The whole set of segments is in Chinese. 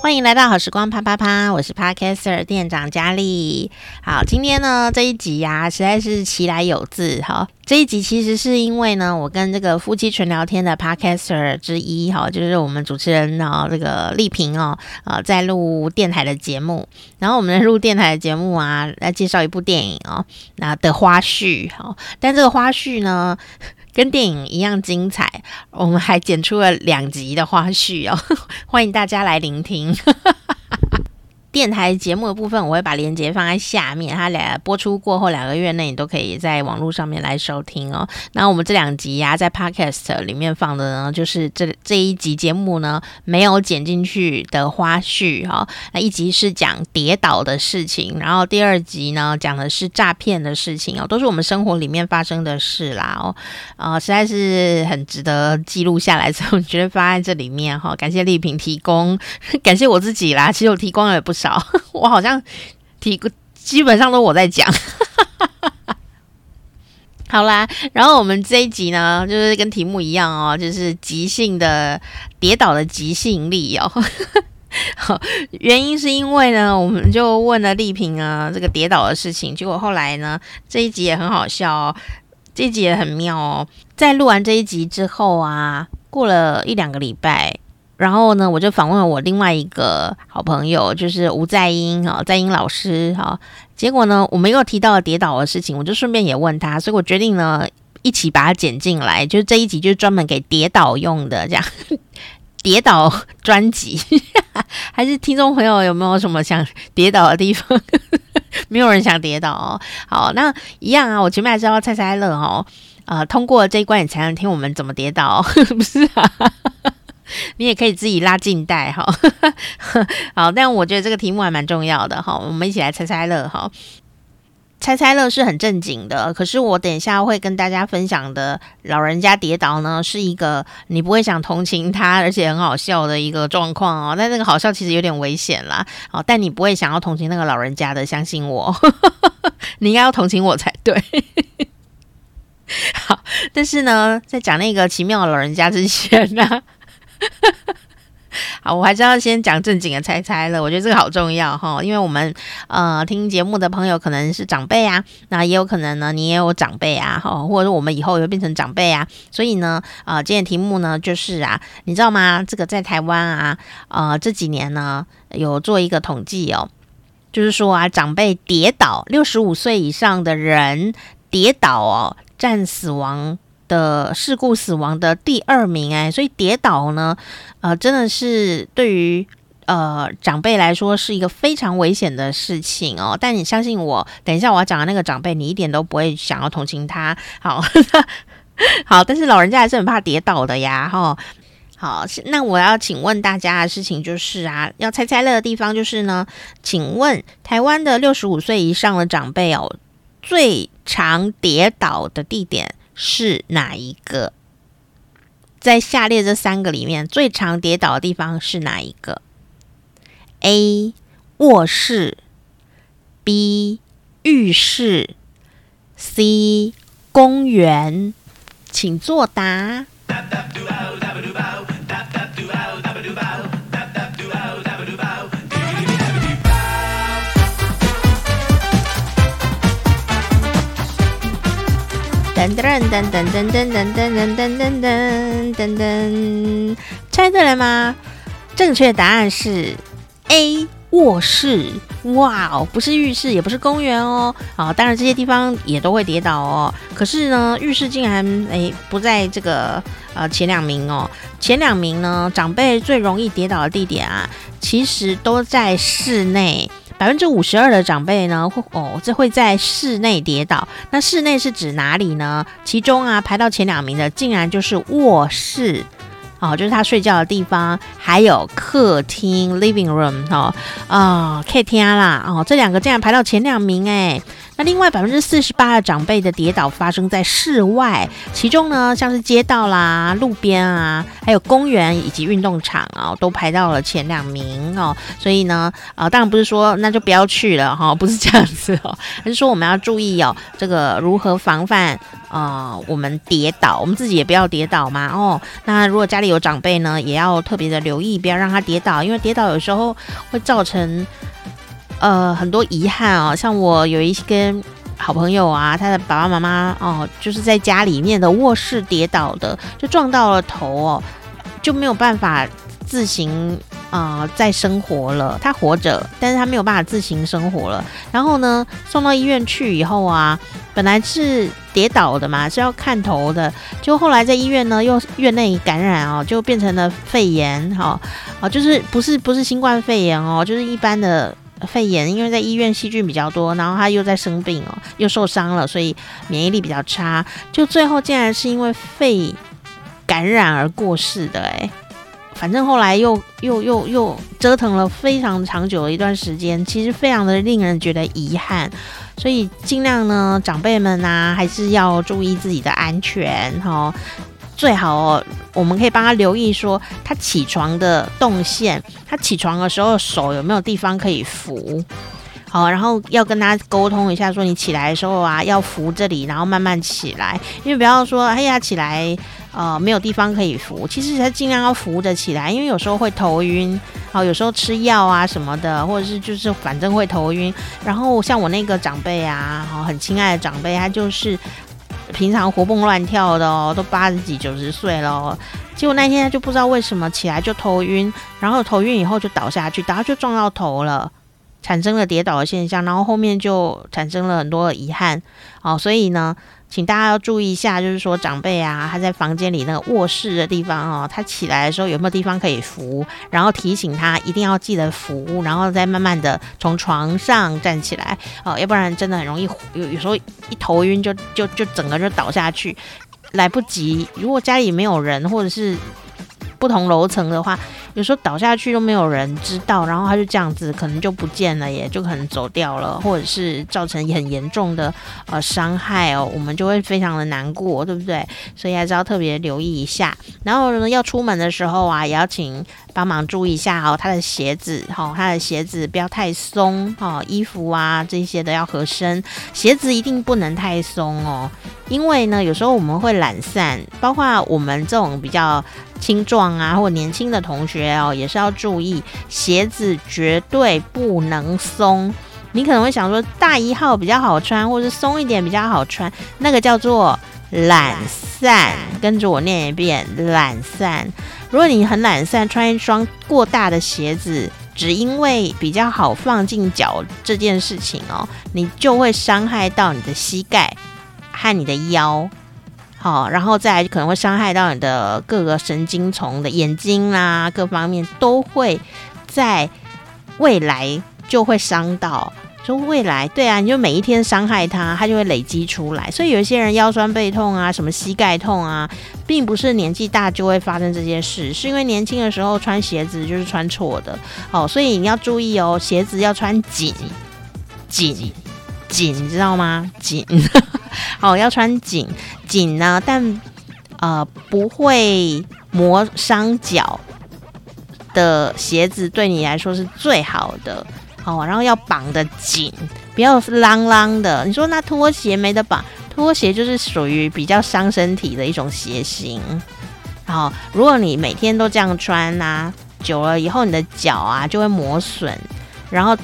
欢迎来到好时光啪啪啪，我是 Podcaster 店长佳丽。好，今天呢这一集呀、啊，实在是奇来有自。好，这一集其实是因为呢，我跟这个夫妻纯聊天的 Podcaster 之一，哈，就是我们主持人呢这个丽萍哦，呃，在录电台的节目。然后我们录电台的节目啊，来介绍一部电影哦，那的花絮。好，但这个花絮呢，跟电影一样精彩，我们还剪出了两集的花絮哦，欢迎大家来聆听。电台节目的部分，我会把链接放在下面。它俩播出过后两个月内，你都可以在网络上面来收听哦。那我们这两集呀、在 Podcast 里面放的呢，就是这这一集节目呢没有剪进去的花絮哈、哦。那一集是讲跌倒的事情，然后第二集呢讲的是诈骗的事情哦，都是我们生活里面发生的事啦哦。实在是很值得记录下来，所以我觉得放在这里面哈、哦。感谢丽萍提供，感谢我自己啦。其实我提供了也不少。我好像提基本上都我在讲，好啦，然后我们这一集呢，就是跟题目一样哦，就是即兴的跌倒的即兴力哦。好，原因是因为呢，我们就问了丽萍啊这个跌倒的事情，结果后来呢，这一集也很好笑哦，这一集也很妙哦。在录完这一集之后啊，过了一两个礼拜。然后呢，我就访问了我另外一个好朋友，就是吴在英啊，在英老师哈。结果呢，我们又提到了跌倒的事情，我就顺便也问他，所以我决定呢，一起把它剪进来，就是这一集就是专门给跌倒用的，这样 跌倒专辑。还是听众朋友有没有什么想跌倒的地方？没有人想跌倒哦。好，那一样啊，我前面还是要猜猜乐哦。呃，通过这一关，你才能听我们怎么跌倒，不是啊？你也可以自己拉近带哈，好，但我觉得这个题目还蛮重要的哈，我们一起来猜猜乐哈。猜猜乐是很正经的，可是我等一下会跟大家分享的老人家跌倒呢，是一个你不会想同情他，而且很好笑的一个状况哦。但那个好笑其实有点危险啦，哦，但你不会想要同情那个老人家的，相信我，你应该要同情我才对。好，但是呢，在讲那个奇妙的老人家之前呢。好，我还是要先讲正经的猜猜了。我觉得这个好重要哈，因为我们呃听节目的朋友可能是长辈啊，那也有可能呢你也有长辈啊哈，或者说我们以后也会变成长辈啊，所以呢呃今天题目呢就是啊，你知道吗？这个在台湾啊呃这几年呢有做一个统计哦，就是说啊长辈跌倒，六十五岁以上的人跌倒哦占死亡。的事故死亡的第二名哎，所以跌倒呢，呃，真的是对于呃长辈来说是一个非常危险的事情哦。但你相信我，等一下我要讲的那个长辈，你一点都不会想要同情他。好，好，但是老人家还是很怕跌倒的呀，哈。好，那我要请问大家的事情就是啊，要猜猜乐的地方就是呢，请问台湾的六十五岁以上的长辈哦，最常跌倒的地点是哪一个？在下列这三个里面，最常跌倒的地方是哪一个？A. 卧室，B. 浴室，C. 公园，请作答。噔噔噔噔噔噔噔噔噔噔噔噔噔，猜对了吗？正确答案是 A 卧室。哇哦，不是浴室，也不是公园哦。啊，当然这些地方也都会跌倒哦。可是呢，浴室竟然诶不在这个呃前两名哦。前两名呢，长辈最容易跌倒的地点啊，其实都在室内。百分之五十二的长辈呢，会哦，这会在室内跌倒。那室内是指哪里呢？其中啊，排到前两名的，竟然就是卧室，哦，就是他睡觉的地方，还有客厅 （living room） 哦，啊、，K T R 啦，哦，这两个竟然排到前两名诶。那另外百分之四十八的长辈的跌倒发生在室外，其中呢，像是街道啦、路边啊，还有公园以及运动场啊，都排到了前两名哦。所以呢，啊，当然不是说那就不要去了哈，不是这样子哦，而是说我们要注意哦，这个如何防范啊，我们跌倒，我们自己也不要跌倒嘛哦。那如果家里有长辈呢，也要特别的留意，不要让他跌倒，因为跌倒有时候会造成。呃，很多遗憾哦，像我有一些好朋友啊，他的爸爸妈妈哦，就是在家里面的卧室跌倒的，就撞到了头哦，就没有办法自行啊、呃、再生活了。他活着，但是他没有办法自行生活了。然后呢，送到医院去以后啊，本来是跌倒的嘛，是要看头的，就后来在医院呢又院内感染哦，就变成了肺炎哈，哦，就是不是不是新冠肺炎哦，就是一般的。肺炎，因为在医院细菌比较多，然后他又在生病哦，又受伤了，所以免疫力比较差，就最后竟然是因为肺感染而过世的诶，反正后来又又又又折腾了非常长久的一段时间，其实非常的令人觉得遗憾，所以尽量呢，长辈们啊，还是要注意自己的安全哈。哦最好哦，我们可以帮他留意说他起床的动线，他起床的时候手有没有地方可以扶，好，然后要跟他沟通一下，说你起来的时候啊，要扶这里，然后慢慢起来，因为不要说哎呀起来呃没有地方可以扶，其实他尽量要扶着起来，因为有时候会头晕，好，有时候吃药啊什么的，或者是就是反正会头晕，然后像我那个长辈啊，好，很亲爱的长辈，他就是。平常活蹦乱跳的哦，都八十几九十岁了，结果那天就不知道为什么起来就头晕，然后头晕以后就倒下去，然后就撞到头了，产生了跌倒的现象，然后后面就产生了很多的遗憾哦，所以呢。请大家要注意一下，就是说长辈啊，他在房间里那个卧室的地方哦，他起来的时候有没有地方可以扶？然后提醒他一定要记得扶，然后再慢慢的从床上站起来哦，要不然真的很容易有有时候一头晕就就就整个就倒下去，来不及。如果家里没有人或者是不同楼层的话。有时候倒下去都没有人知道，然后他就这样子可能就不见了，也就可能走掉了，或者是造成很严重的呃伤害哦，我们就会非常的难过，对不对？所以还是要特别留意一下。然后呢，要出门的时候啊，也要请帮忙注意一下哦，他的鞋子哈、哦，他的鞋子不要太松哈、哦，衣服啊这些的要合身，鞋子一定不能太松哦，因为呢，有时候我们会懒散，包括我们这种比较。青壮啊，或年轻的同学哦，也是要注意鞋子绝对不能松。你可能会想说，大一号比较好穿，或是松一点比较好穿，那个叫做懒散。跟着我念一遍，懒散。如果你很懒散，穿一双过大的鞋子，只因为比较好放进脚这件事情哦，你就会伤害到你的膝盖和你的腰。好，然后再来可能会伤害到你的各个神经丛的眼睛啊，各方面都会在未来就会伤到。说未来对啊，你就每一天伤害它，它就会累积出来。所以有一些人腰酸背痛啊，什么膝盖痛啊，并不是年纪大就会发生这些事，是因为年轻的时候穿鞋子就是穿错的。哦，所以你要注意哦，鞋子要穿紧紧紧，你知道吗？紧。好，要穿紧紧呢，但呃不会磨伤脚的鞋子对你来说是最好的。好，然后要绑得紧，不要是啷啷的。你说那拖鞋没得绑，拖鞋就是属于比较伤身体的一种鞋型。好，如果你每天都这样穿呐、啊，久了以后你的脚啊就会磨损，然后。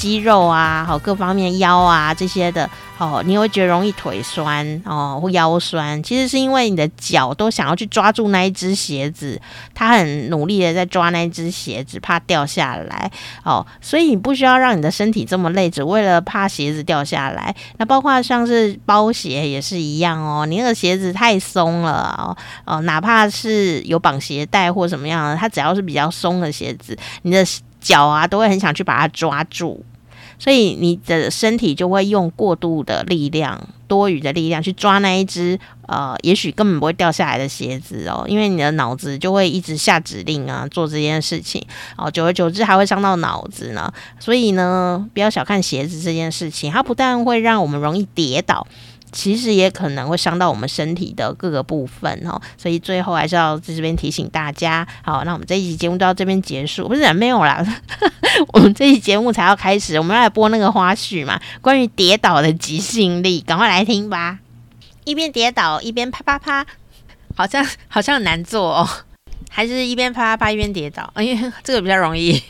肌肉啊，好，各方面腰啊这些的，哦，你会觉得容易腿酸哦，或腰酸，其实是因为你的脚都想要去抓住那一只鞋子，它很努力的在抓那一只鞋子，怕掉下来哦，所以你不需要让你的身体这么累，只为了怕鞋子掉下来。那包括像是包鞋也是一样哦，你那个鞋子太松了哦，哦，哪怕是有绑鞋带或什么样的，它只要是比较松的鞋子，你的脚啊都会很想去把它抓住。所以你的身体就会用过度的力量多余的力量去抓那一只呃，也许根本不会掉下来的鞋子哦，因为你的脑子就会一直下指令啊，做这件事情哦，久而久之还会伤到脑子呢。所以呢，不要小看鞋子这件事情，它不但会让我们容易跌倒。其实也可能会伤到我们身体的各个部分哦，所以最后还是要在这边提醒大家。好，那我们这一集节目就到这边结束，不是没有啦，我们这一集节目才要开始，我们要来播那个花絮嘛，关于跌倒的即兴力，赶快来听吧。一边跌倒一边啪啪啪，好像好像很难做哦，还是一边啪啪啪一边跌倒，因为这个比较容易。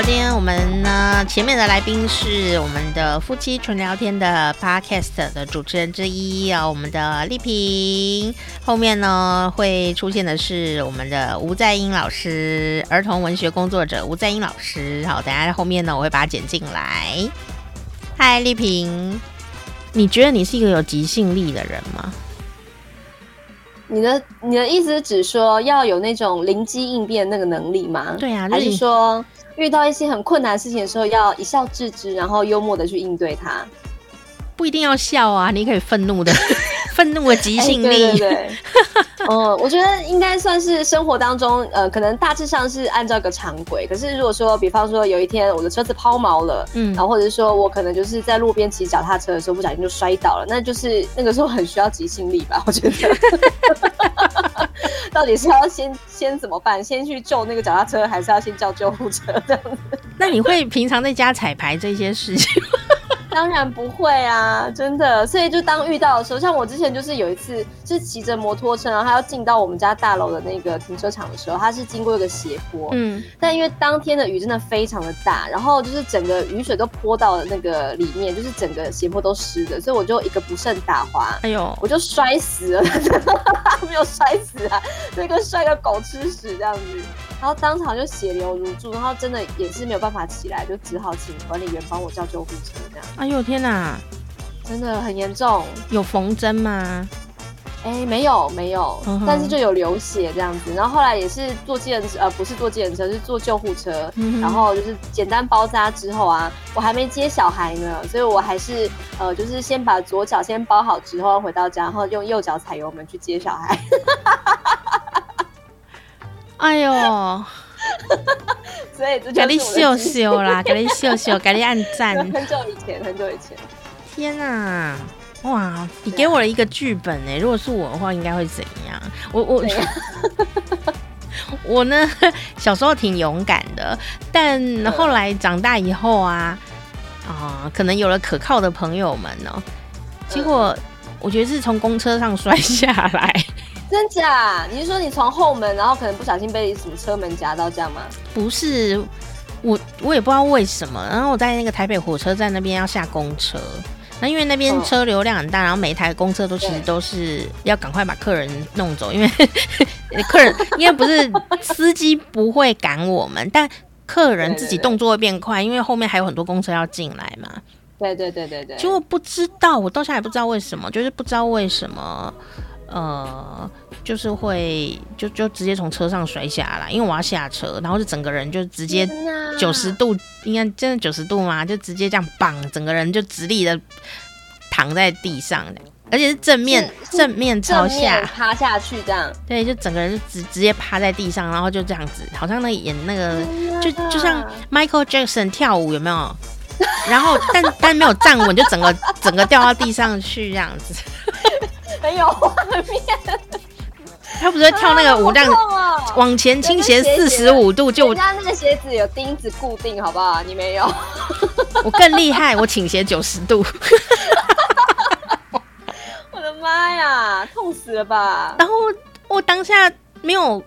今天我们呢，前面的来宾是我们的夫妻纯聊天的 Podcast 的主持人之一啊，我们的丽萍。后面呢会出现的是我们的吴在英老师，儿童文学工作者吴在英老师。好，等下在后面呢我会把它剪进来。嗨，丽萍，你觉得你是一个有即兴力的人吗？你的你的意思是指说要有那种灵机应变那个能力吗？对啊，还是说？遇到一些很困难的事情的时候，要一笑置之，然后幽默的去应对它。不一定要笑啊，你可以愤怒的，愤怒的即兴力。欸、对对对，嗯，我觉得应该算是生活当中，呃，可能大致上是按照个常规。可是如果说，比方说有一天我的车子抛锚了，嗯，然后或者是说我可能就是在路边骑脚踏车的时候不小心就摔倒了，那就是那个时候很需要即兴力吧？我觉得，到底是要先先怎么办？先去救那个脚踏车，还是要先叫救护车这样子？那你会平常在家彩排这些事情？当然不会啊，真的。所以就当遇到的时候，像我之前就是有一次是骑着摩托车，然后他要进到我们家大楼的那个停车场的时候，他是经过一个斜坡，嗯，但因为当天的雨真的非常的大，然后就是整个雨水都泼到了那个里面，就是整个斜坡都湿的，所以我就一个不慎打滑，哎呦，我就摔死了，没有摔死啊，就跟摔个狗吃屎这样子。然后当场就血流如注，然后真的也是没有办法起来，就只好请管理员帮我叫救护车这样。哎呦天哪，真的很严重。有缝针吗？哎，没有没有，嗯、但是就有流血这样子。然后后来也是坐计程车，呃，不是坐计程车，是坐救护车。嗯、然后就是简单包扎之后啊，我还没接小孩呢，所以我还是呃，就是先把左脚先包好之后回到家，然后用右脚踩油门去接小孩。哎呦，所以这给你秀秀啦，给你秀秀，给你按赞。很久以前，很久以前。天哪，哇！你给我了一个剧本呢。如果是我的话，应该会怎样？我我 我呢，小时候挺勇敢的，但后来长大以后啊，啊、呃，可能有了可靠的朋友们呢、喔，结果我觉得是从公车上摔下来。真假？你是说你从后门，然后可能不小心被什么车门夹到这样吗？不是，我我也不知道为什么。然后我在那个台北火车站那边要下公车，那因为那边车流量很大，然后每一台公车都其实都是要赶快把客人弄走，因为 客人因为不是司机不会赶我们，但客人自己动作会变快，因为后面还有很多公车要进来嘛。对对对对对。结果不知道，我到现在也不知道为什么，就是不知道为什么。呃，就是会就就直接从车上摔下来，因为我要下车，然后就整个人就直接九十度，应该真的九十度吗？就直接这样绑，整个人就直立的躺在地上，而且是正面正面朝下趴下去这样。对，就整个人就直直接趴在地上，然后就这样子，好像那演那个就就像 Michael Jackson 跳舞有没有？然后但但没有站稳，就整个整个掉到地上去这样子。很有画面，他不是跳那个舞，这样往前倾斜四十五度，就人家那个鞋子有钉子固定，好不好？你没有，我更厉害，我倾斜九十度。我的妈呀，痛死了吧！然后我当下没有。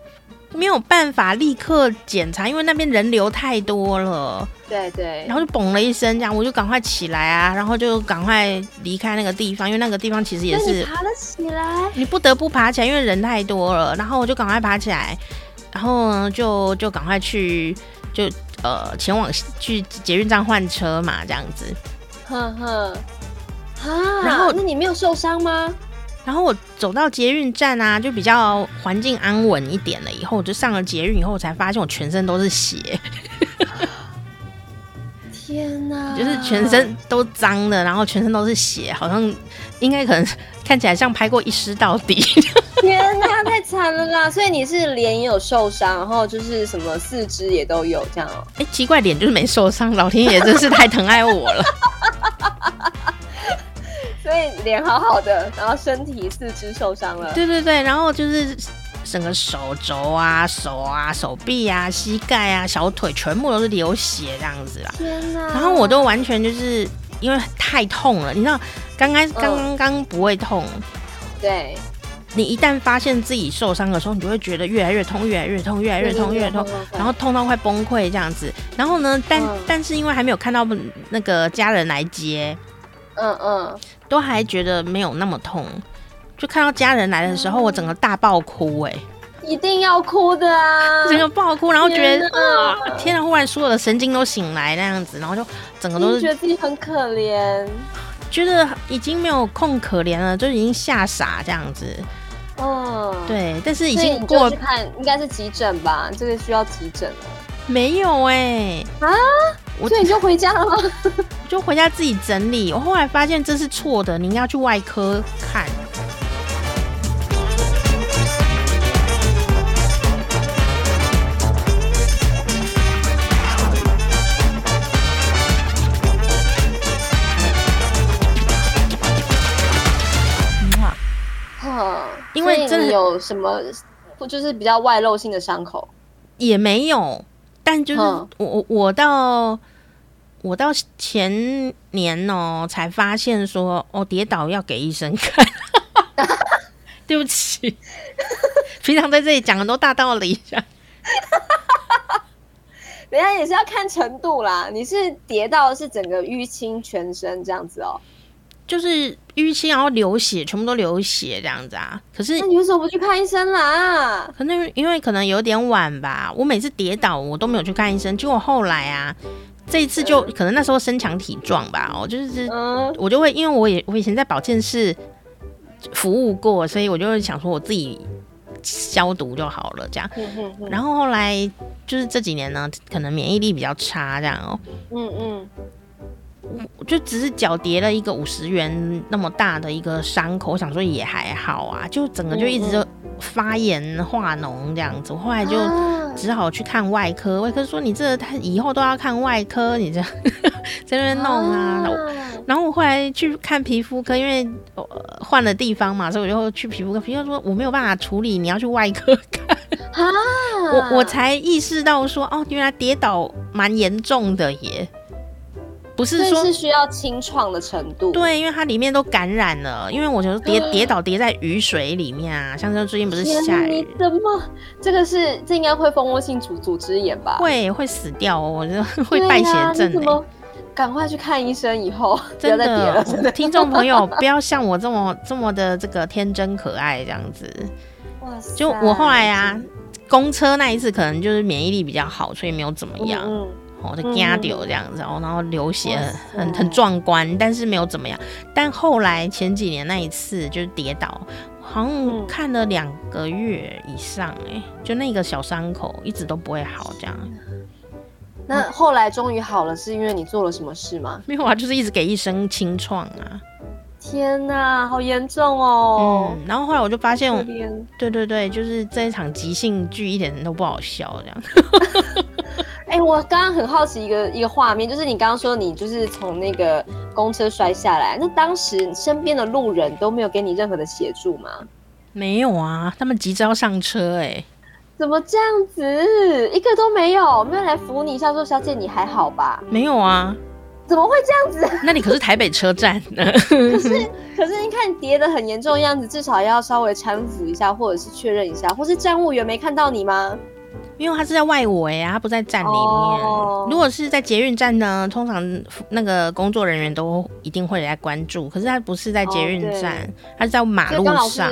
没有办法立刻检查，因为那边人流太多了。对对，然后就嘣了一声，这样我就赶快起来啊，然后就赶快离开那个地方，因为那个地方其实也是爬了起来，你不得不爬起来，因为人太多了。然后我就赶快爬起来，然后呢就就赶快去就呃前往去捷运站换车嘛，这样子。呵呵，啊，然后那你没有受伤吗？然后我走到捷运站啊，就比较环境安稳一点了。以后我就上了捷运以后，我才发现我全身都是血。天哪！就是全身都脏的，然后全身都是血，好像应该可能看起来像拍过一尸到底。天哪，太惨了啦！所以你是脸也有受伤，然后就是什么四肢也都有这样哦。哎，奇怪，脸就是没受伤，老天爷真是太疼爱我了。所以脸好好的，然后身体四肢受伤了。对对对，然后就是整个手肘啊、手啊、手臂啊、膝盖啊、小腿全部都是流血这样子啦。天哪！然后我都完全就是因为太痛了，你知道，刚开刚刚刚不会痛，对，你一旦发现自己受伤的时候，你就会觉得越来越痛，越来越痛，越来越痛，越来越痛，然后痛到快崩溃这样子。然后呢，但但是因为还没有看到那个家人来接。嗯嗯，都还觉得没有那么痛，就看到家人来的时候，我整个大爆哭哎、欸，一定要哭的啊，整个爆哭，然后觉得啊，天啊，忽然所有的神经都醒来那样子，然后就整个都是觉得自己很可怜，觉得已经没有空可怜了，就已经吓傻这样子。嗯，对，但是已经过看应该是急诊吧，这个需要急诊了。没有哎、欸、啊。所以你就回家了吗？就回家自己整理。我后来发现这是错的，你应该要去外科看。哇，因为这里有什么，不就是比较外露性的伤口？也没有，但就是我我我到。我到前年哦、喔，才发现说哦，跌倒要给医生看。对不起，平常在这里讲很多大道理。人家也是要看程度啦。你是跌到是整个淤青全身这样子哦、喔，就是淤青然后流血，全部都流血这样子啊。可是那你为什么不去看医生啦？可能因为可能有点晚吧。我每次跌倒我都没有去看医生，结果后来啊。这一次就可能那时候身强体壮吧，我就是我就会，因为我也我以前在保健室服务过，所以我就会想说我自己消毒就好了这样。然后后来就是这几年呢，可能免疫力比较差这样哦。嗯嗯。我就只是脚叠了一个五十元那么大的一个伤口，我想说也还好啊，就整个就一直就发炎化脓这样子。我后来就只好去看外科，外科说你这他以后都要看外科，你这 在那边弄啊。然后我后来去看皮肤科，因为换了地方嘛，所以我就去皮肤科。皮肤科说我没有办法处理，你要去外科看。我我才意识到说哦，原来跌倒蛮严重的耶。不是说是需要清创的程度，对，因为它里面都感染了。因为我觉得跌跌倒跌在雨水里面啊，像这最近不是下雨，怎么？这个是这应该会蜂窝性组组织炎吧？会会死掉哦，我觉得会败血症。怎么？赶快去看医生，以后真的，听众朋友不要像我这么这么的这个天真可爱这样子。哇塞！就我后来啊，公车那一次可能就是免疫力比较好，所以没有怎么样。嗯我的牙掉这样子，然后流血很很很壮观，但是没有怎么样。但后来前几年那一次就是跌倒，好像看了两个月以上，哎，就那个小伤口一直都不会好这样。那后来终于好了，是因为你做了什么事吗？没有啊，就是一直给医生清创啊。天哪，好严重哦！嗯，然后后来我就发现，对对对，就是这一场即兴剧一点都不好笑这样。哎、欸，我刚刚很好奇一个一个画面，就是你刚刚说你就是从那个公车摔下来，那当时身边的路人都没有给你任何的协助吗？没有啊，他们急着要上车、欸，哎，怎么这样子，一个都没有，没有来扶你一下说小姐你还好吧？没有啊，怎么会这样子？那你可是台北车站呢？可是可是你看跌得很严重的样子，至少要稍微搀扶一下，或者是确认一下，或是站务员没看到你吗？因为他是在外围啊，他不在站里面。Oh. 如果是在捷运站呢，通常那个工作人员都一定会来关注。可是他不是在捷运站，他、oh, 是在马路上，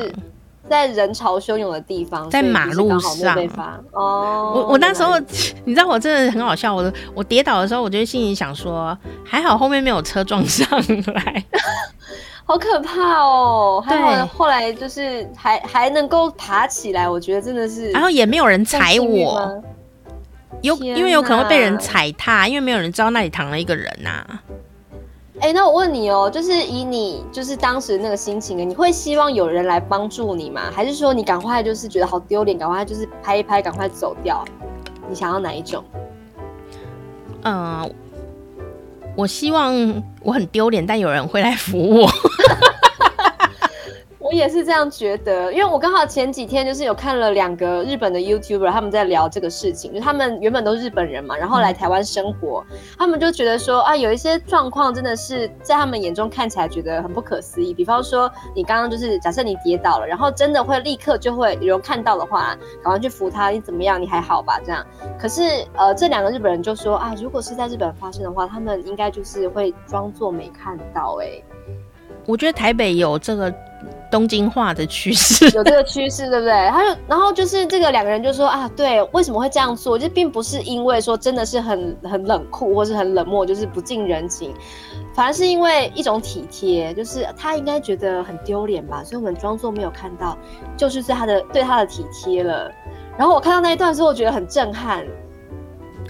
在人潮汹涌的地方，在马路上。哦，我我那时候 你知道我真的很好笑，我我跌倒的时候，我就心里想说，还好后面没有车撞上来。好可怕哦！还好后来就是还还能够爬起来，我觉得真的是。然后也没有人踩我，有因为有可能会被人踩踏，因为没有人知道那里躺了一个人呐、啊。哎、欸，那我问你哦，就是以你就是当时那个心情，你会希望有人来帮助你吗？还是说你赶快就是觉得好丢脸，赶快就是拍一拍，赶快走掉？你想要哪一种？嗯、呃，我希望我很丢脸，但有人会来扶我。我也是这样觉得，因为我刚好前几天就是有看了两个日本的 YouTuber，他们在聊这个事情，就他们原本都是日本人嘛，然后来台湾生活，嗯，他们就觉得说啊，有一些状况真的是在他们眼中看起来觉得很不可思议。比方说，你刚刚就是假设你跌倒了，然后真的会立刻就会有人看到的话，赶快去扶他，你怎么样？你还好吧？这样。可是呃，这两个日本人就说啊，如果是在日本发生的话，他们应该就是会装作没看到，欸。哎，我觉得台北有这个。东京化的趋势 有这个趋势，对不对？他就然后就是这个两个人就说啊，对，为什么会这样做？就并不是因为说真的是很很冷酷或是很冷漠，就是不近人情，反而是因为一种体贴，就是他应该觉得很丢脸吧，所以我们装作没有看到，就是对他的对他的体贴了。然后我看到那一段时候，我觉得很震撼。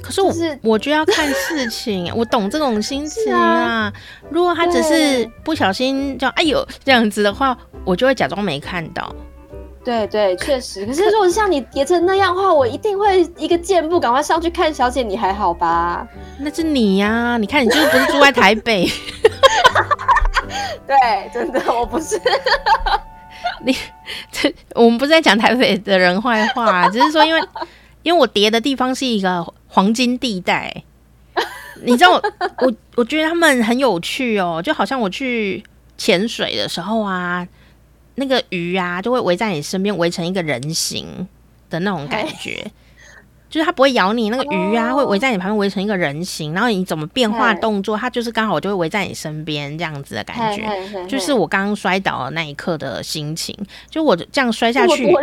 可是我，就是我就要看事情，我懂这种心情啊，啊。如果他只是不小心就哎呦这样子的话，我就会假装没看到。对对，确实。可是如果是像你叠成那样的话，我一定会一个箭步赶快上去看小姐，你还好吧？那是你呀，啊，你看你就是不是住在台北？对，真的我不是。你这我们不是在讲台北的人坏话，只是说因为因为我叠的地方是一个。黄金地带，你知道我我我觉得他们很有趣哦，就好像我去潜水的时候啊，那个鱼啊就会围在你身边，围成一个人形的那种感觉，就是它不会咬你，那个鱼啊会围在你旁边围成一个人形，然后你怎么变化动作，它就是刚好就会围在你身边这样子的感觉，就是我刚刚摔倒的那一刻的心情，就我这样摔下去，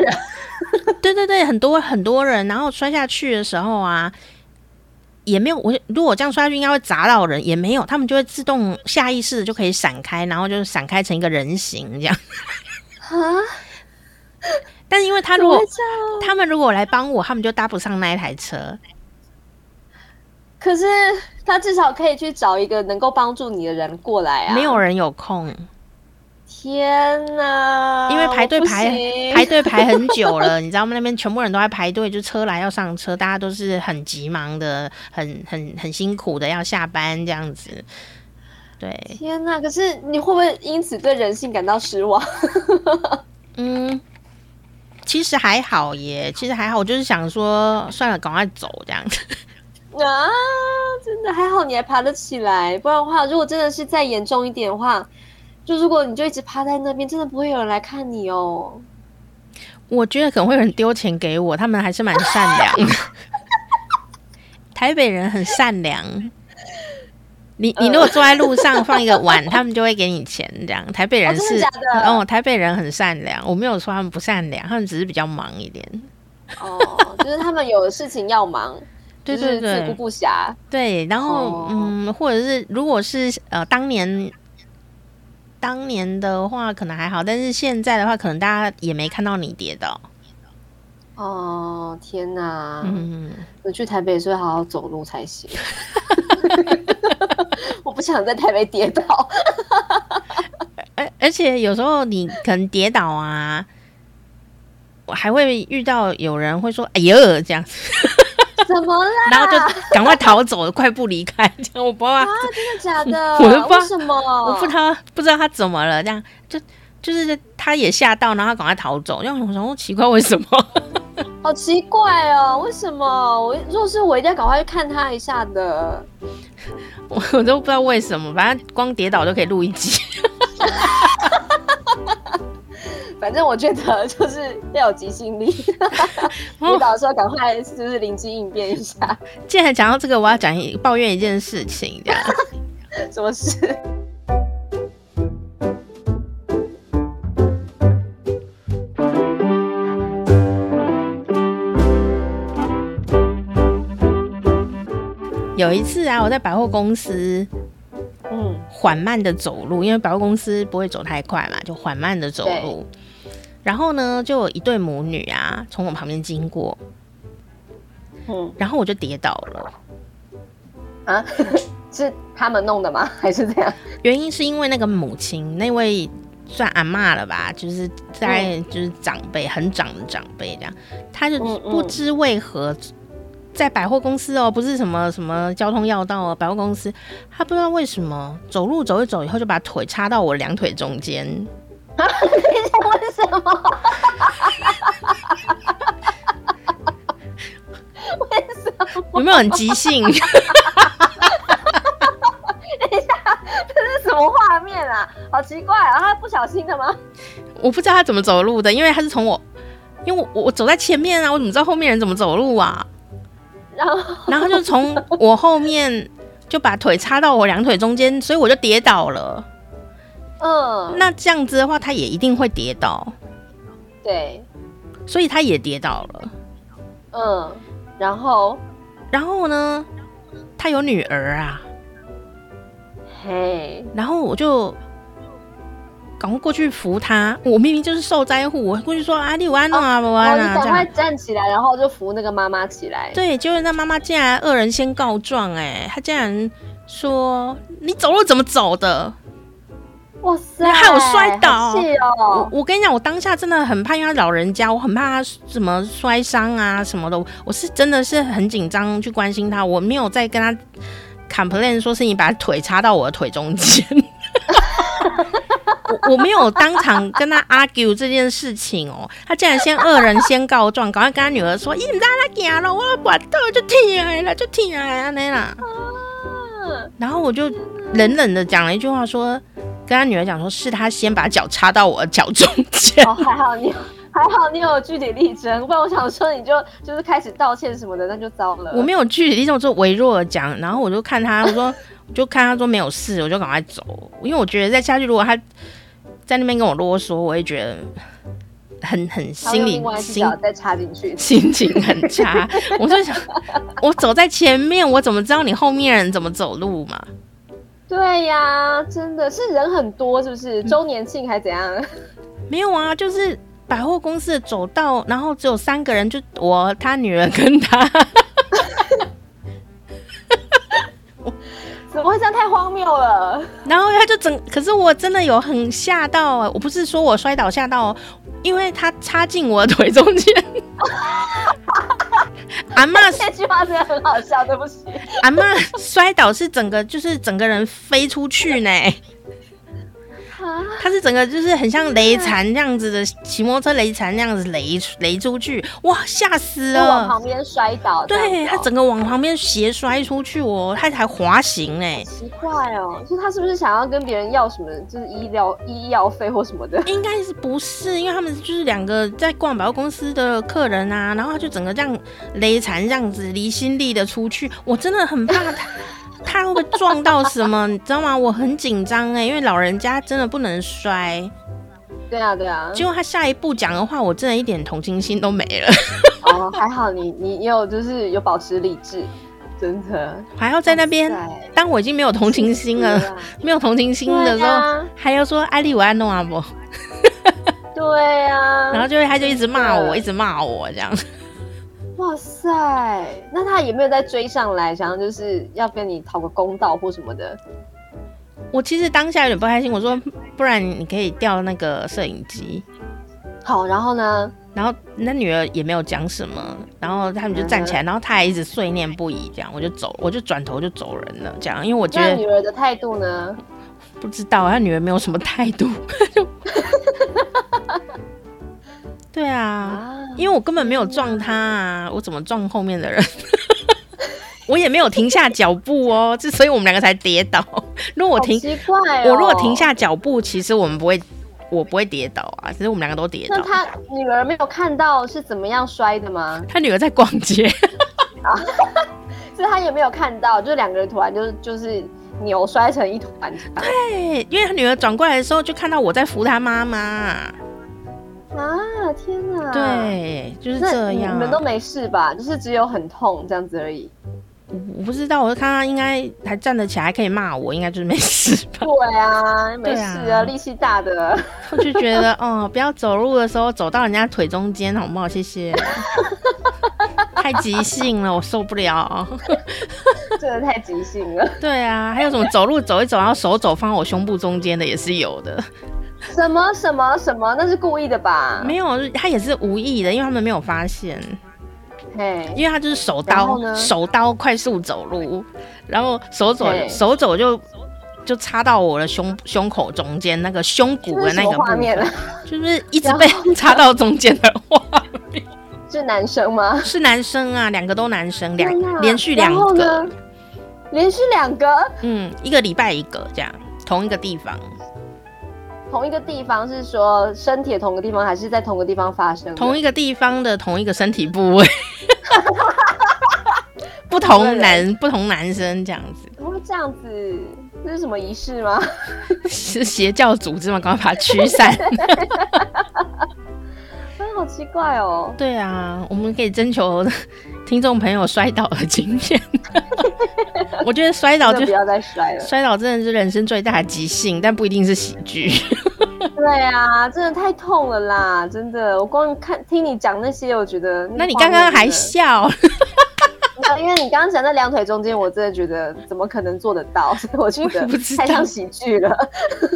对对对，很多很多人，然后摔下去的时候啊。也没有我，如果这样摔下去，应该会砸到人。也没有，他们就会自动下意识的就可以闪开，然后就是闪开成一个人形这样。啊！但是因为他如果他们如果来帮我，他们就搭不上那一台车。可是他至少可以去找一个能够帮助你的人过来啊！没有人有空。天呐，因为排队排排队排很久了，你知道吗？那边全部人都在排队，就车来要上车，大家都是很急忙的，很很很辛苦的要下班这样子。对，天呐，可是你会不会因此对人性感到失望？嗯，其实还好耶，其实还好，我就是想说，算了，赶快走这样子。啊，真的还好，你还爬得起来，不然的话，如果真的是再严重一点的话。就如果你就一直趴在那边，真的不会有人来看你哦。我觉得可能会有人丢钱给我，他们还是蛮善良的。台北人很善良，你你如果坐在路上放一个碗，他们就会给你钱。这样，台北人是哦，台北人很善良，我没有说他们不善良，他们只是比较忙一点。哦，就是他们有事情要忙，对 对对，自顾不暇。对，然后、哦、嗯，或者是如果是呃当年。当年的话可能还好，但是现在的话，可能大家也没看到你跌倒。哦，天哪！嗯，我去台北所以好好走路才行。我不想在台北跌倒。而而且有时候你可能跌倒啊，我还会遇到有人会说：“哎呦，这样子。”怎么了？然后就赶快逃走，快步离开。这样我不知道啊，真的假的？我都不知道为什么，我不知道，不知道他怎么了。这样就就是他也吓到，然后他赶快逃走。因为我想说奇怪，为什么？好奇怪哦，为什么？我如果是我，一定要赶快去看他一下的。我 我都不知道为什么，反正光跌倒就可以录一集。反正我觉得就是要有即兴力，跌倒的时候赶快就是灵机应变一下。既然讲到这个，我要讲一抱怨一件事情，这样。什么事？有一次啊，我在百货公司嗯，缓慢的走路，因为百货公司不会走太快嘛，就缓慢的走路。然后呢，就有一对母女啊，从我旁边经过，嗯，然后我就跌倒了。啊，是他们弄的吗？还是这样？原因是因为那个母亲，那位算阿妈了吧，就是在就是长辈、嗯、很长的长辈这样，他就不知为何。在百货公司哦，不是什么什么交通要道哦，百货公司，他不知道为什么走路走一走以后就把腿插到我两腿中间。啊，为什么？为什么？有没有很即兴？等一下，这是什么画面啊？好奇怪啊！他不小心的吗？我不知道他怎么走路的，因为他是从我，因为我我走在前面啊，我怎么知道后面人怎么走路啊？然后，然后就从我后面就把腿插到我两腿中间，所以我就跌倒了。嗯，那这样子的话，他也一定会跌倒。对，所以他也跌倒了。嗯，然后，然后呢？他有女儿啊。嘿，然后我就。赶快过去扶他！我明明就是受灾户，我过去说啊，你有安弄啊，不安啊，赶快站起来，然后就扶那个妈妈起来。对，结果那妈妈竟然恶人先告状，哎，她竟然说你走路怎么走的？哇塞，害我摔倒！哦、我我跟你讲，我当下真的很怕，因为他老人家，我很怕他什么摔伤啊什么的，我是真的是很紧张去关心他，我没有再跟他 complain 说是你把腿插到我的腿中间。我我没有当场跟他 argue 这件事情哦，他竟然先恶人先告状，赶快跟他女儿说：“你唔知他行了，我把头就踢来了，就踢来了那啦。”然后我就冷冷的讲了一句话说，说跟他女儿讲说，是他先把脚插到我的脚中间。哦，还好你还好你有据理力争，不然我想说你就就是开始道歉什么的，那就糟了。我没有据理力争，我就微弱的讲，然后我就看他，我说。就看他说没有事，我就赶快走，因为我觉得再下去，如果他在那边跟我啰嗦，我也觉得很很心里心再插进去，心情很差。我就想，我走在前面，我怎么知道你后面人怎么走路嘛？对呀，真的是人很多，是不是周年庆还怎样？没有啊，就是百货公司的走道，然后只有三个人，就我他女儿跟他。怎么会这样？太荒谬了！然后他就整，可是我真的有很吓到啊！我不是说我摔倒吓到，因为他插进我的腿中间。阿妈这句话真的很好笑，对不起。阿妈摔倒是整个，就是整个人飞出去呢。他是整个就是很像雷残这样子的，骑摩托车雷残那样子雷雷出去，哇，吓死了！往旁边摔倒，对，他整个往旁边斜摔出去哦，他还滑行哎，奇怪哦，就他是不是想要跟别人要什么，就是医疗医药费或什么的？应该是不是？因为他们就是两个在逛百货公司的客人啊，然后他就整个这样雷残这样子离心力的出去，我真的很怕他。他会不会撞到什么？你知道吗？我很紧张哎，因为老人家真的不能摔。对啊，对啊。结果他下一步讲的话，我真的一点同情心都没了。哦，还好你你有就是有保持理智，真的。还要在那边，当我已经没有同情心了，没有同情心的时候，啊、还要说艾利我爱弄阿伯。对啊。然后就他就一直骂我，一直骂我这样。哇塞，那他有没有再追上来，想要就是要跟你讨个公道或什么的？我其实当下有点不开心，我说不然你可以调那个摄影机。好，然后呢？然后那女儿也没有讲什么，然后他们就站起来，然后他还一直碎念不已，这样我就走，我就转头就走人了，这样，因为我觉得女儿的态度呢？不知道，他女儿没有什么态度。对啊，啊，因为我根本没有撞他啊，我怎么撞后面的人？我也没有停下脚步哦，这所以我们两个才跌倒。如果我停，奇怪哦，我如果停下脚步，其实我们不会，我不会跌倒啊。只是我们两个都跌倒。那他女儿没有看到是怎么样摔的吗？他女儿在逛街，所以他也没有看到，就是两个人突然就是就是扭摔成一团。对，因为他女儿转过来的时候，就看到我在扶他妈妈。啊天哪！对，就是这样。你们都没事吧？就是只有很痛这样子而已。我我不知道，我就看他应该还站得起来，还可以骂我，应该就是没事吧？对啊，没事啊，力气大的。我就觉得，哦，不要走路的时候走到人家腿中间，好不好？谢谢。太急性了，我受不了。真的太急性了。对啊，还有什么走路走一走，然后手肘放我胸部中间的也是有的。什么什么什么？那是故意的吧？没有，他也是无意的，因为他们没有发现。嘿，因为他就是手刀，手刀快速走路，然后手肘手肘就就插到我的胸胸口中间那个胸骨的那个部分，就是一直被插到中间的画面。是男生吗？是男生啊，两个都男生，两连续两个，连续两个，嗯，一个礼拜一个这样，同一个地方。同一个地方是说身体的同一个地方，还是在同一个地方发生？同一个地方的同一个身体部位，不同男不同男生这样子。怎么会这样子？这是什么仪式吗？是邪教组织吗？赶快把它驱散。好奇怪哦。对啊，我们可以征求 听众朋友摔倒的经验。我觉得摔倒就不要再摔了。摔倒真的是人生最大的即兴，但不一定是喜剧。对啊，真的太痛了啦！真的，我光看听你讲那些，我觉得那，那你刚刚还笑。因为你刚刚讲在两腿中间，我真的觉得怎么可能做得到？所以我觉得太像喜剧了，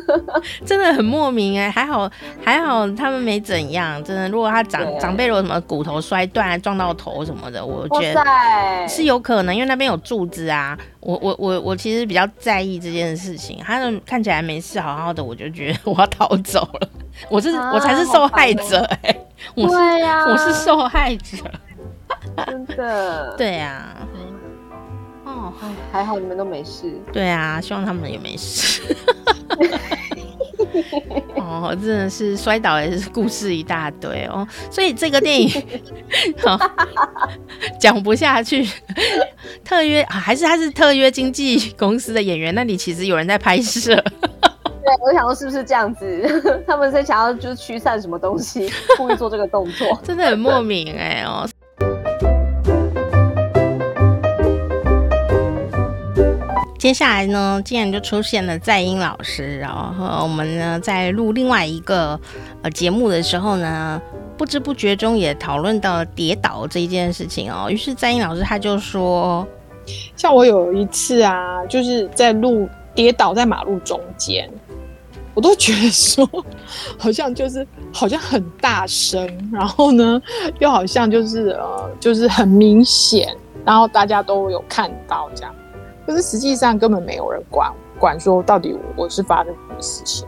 真的很莫名哎、欸。还好还好他们没怎样，真的。如果他长长辈如果什么骨头摔断、撞到头什么的，我觉得是有可能，因为那边有柱子啊。我我我我其实比较在意这件事情。他们看起来没事，好好的，我就觉得 我要逃走了。我是、啊、我才是受害者哎、欸，我是我是受害者。真的，对啊，哦，还好你们都没事。对啊，希望他们也没事。哦，真的是摔倒也是故事一大堆哦，所以这个电影 讲、哦、不下去。特约还是他是特约经纪公司的演员，那里其实有人在拍摄。对，我想说是不是这样子？他们在想要就是驱散什么东西，故意做这个动作，真的很莫名哎哦。接下来呢，竟然就出现了在英老师，然后我们呢在录另外一个呃节目的时候呢，不知不觉中也讨论到了跌倒这一件事情哦。于是在英老师他就说，像我有一次啊，就是在路跌倒在马路中间，我都觉得说好像就是好像很大声，然后呢又好像就是呃就是很明显，然后大家都有看到这样。可是实际上根本没有人管管说到底我是发生什么事情，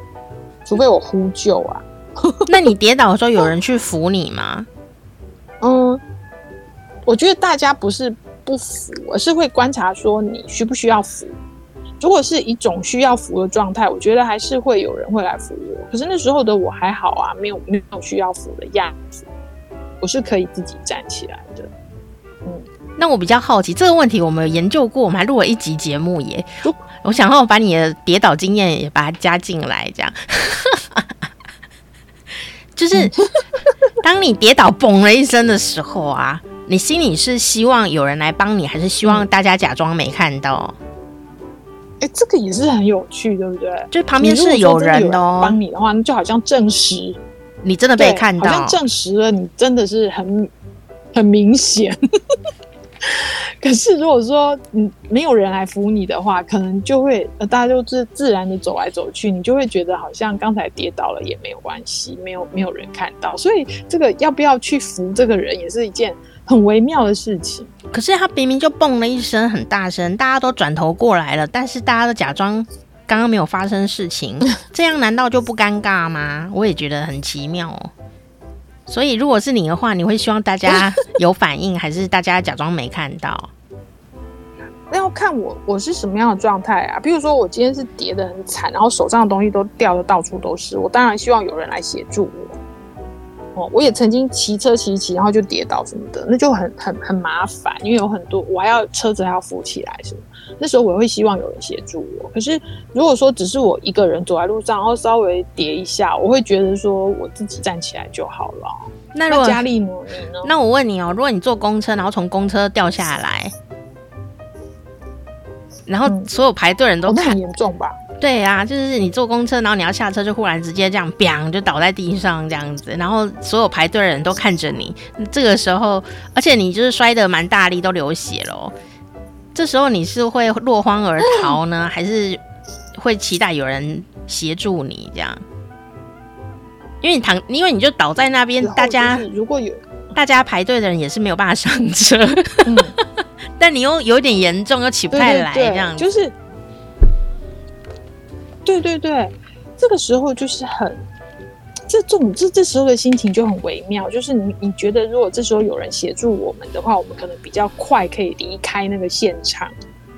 除非我呼救啊。那你跌倒的时候有人去扶你吗？嗯，我觉得大家不是不扶，而是会观察说你需不需要扶。如果是一种需要扶的状态，我觉得还是会有人会来扶我。可是那时候的我还好啊，没有没有需要扶的样子，我是可以自己站起来的。嗯。那我比较好奇这个问题，我们有研究过，我们还录了一集节目耶。我想要把你的跌倒经验也把它加进来，这样，就是 当你跌倒嘣了一声的时候啊，你心里是希望有人来帮你，还是希望大家假装没看到？哎、欸，这个也是很有趣，对不对？就旁边是有人的哦，帮你的话，那就好像证实你真的被看到，好像证实了你真的是很很明显。可是如果说嗯没有人来扶你的话，可能就会呃大家就自自然的走来走去，你就会觉得好像刚才跌倒了也没有关系，没有没有人看到，所以这个要不要去扶这个人也是一件很微妙的事情。可是他明明就蹦了一声很大声，大家都转头过来了，但是大家都假装刚刚没有发生事情，这样难道就不尴尬吗？我也觉得很奇妙哦。所以，如果是你的话，你会希望大家 有反应，还是大家假装没看到？那要看我我是什么样的状态啊。比如说，我今天是跌得很惨，然后手上的东西都掉的到处都是，我当然希望有人来协助我。哦，我也曾经骑车骑骑，然后就跌倒什么的，那就很很很麻烦，因为有很多我还要车子还要扶起来什么。那时候我会希望有人协助我。可是如果说只是我一个人走在路上，然后稍微跌一下，我会觉得说我自己站起来就好了。那如果佳丽呢？那我问你哦，如果你坐公车，然后从公车掉下来，然后所有排队人都看，很严重吧？对啊，就是你坐公车，然后你要下车，就忽然直接这样，砰，就倒在地上这样子，然后所有排队的人都看着你。这个时候，而且你就是摔得蛮大力，都流血了。这时候你是会落荒而逃呢，还是会期待有人协助你这样？因为你躺，因为你就倒在那边，大家如果有大家排队的人也是没有办法上车。嗯 但你又有点严重，又起不太来，这样就是，对对对，这个时候就是很，这种这这时候的心情就很微妙，就是你你觉得如果这时候有人协助我们的话，我们可能比较快可以离开那个现场，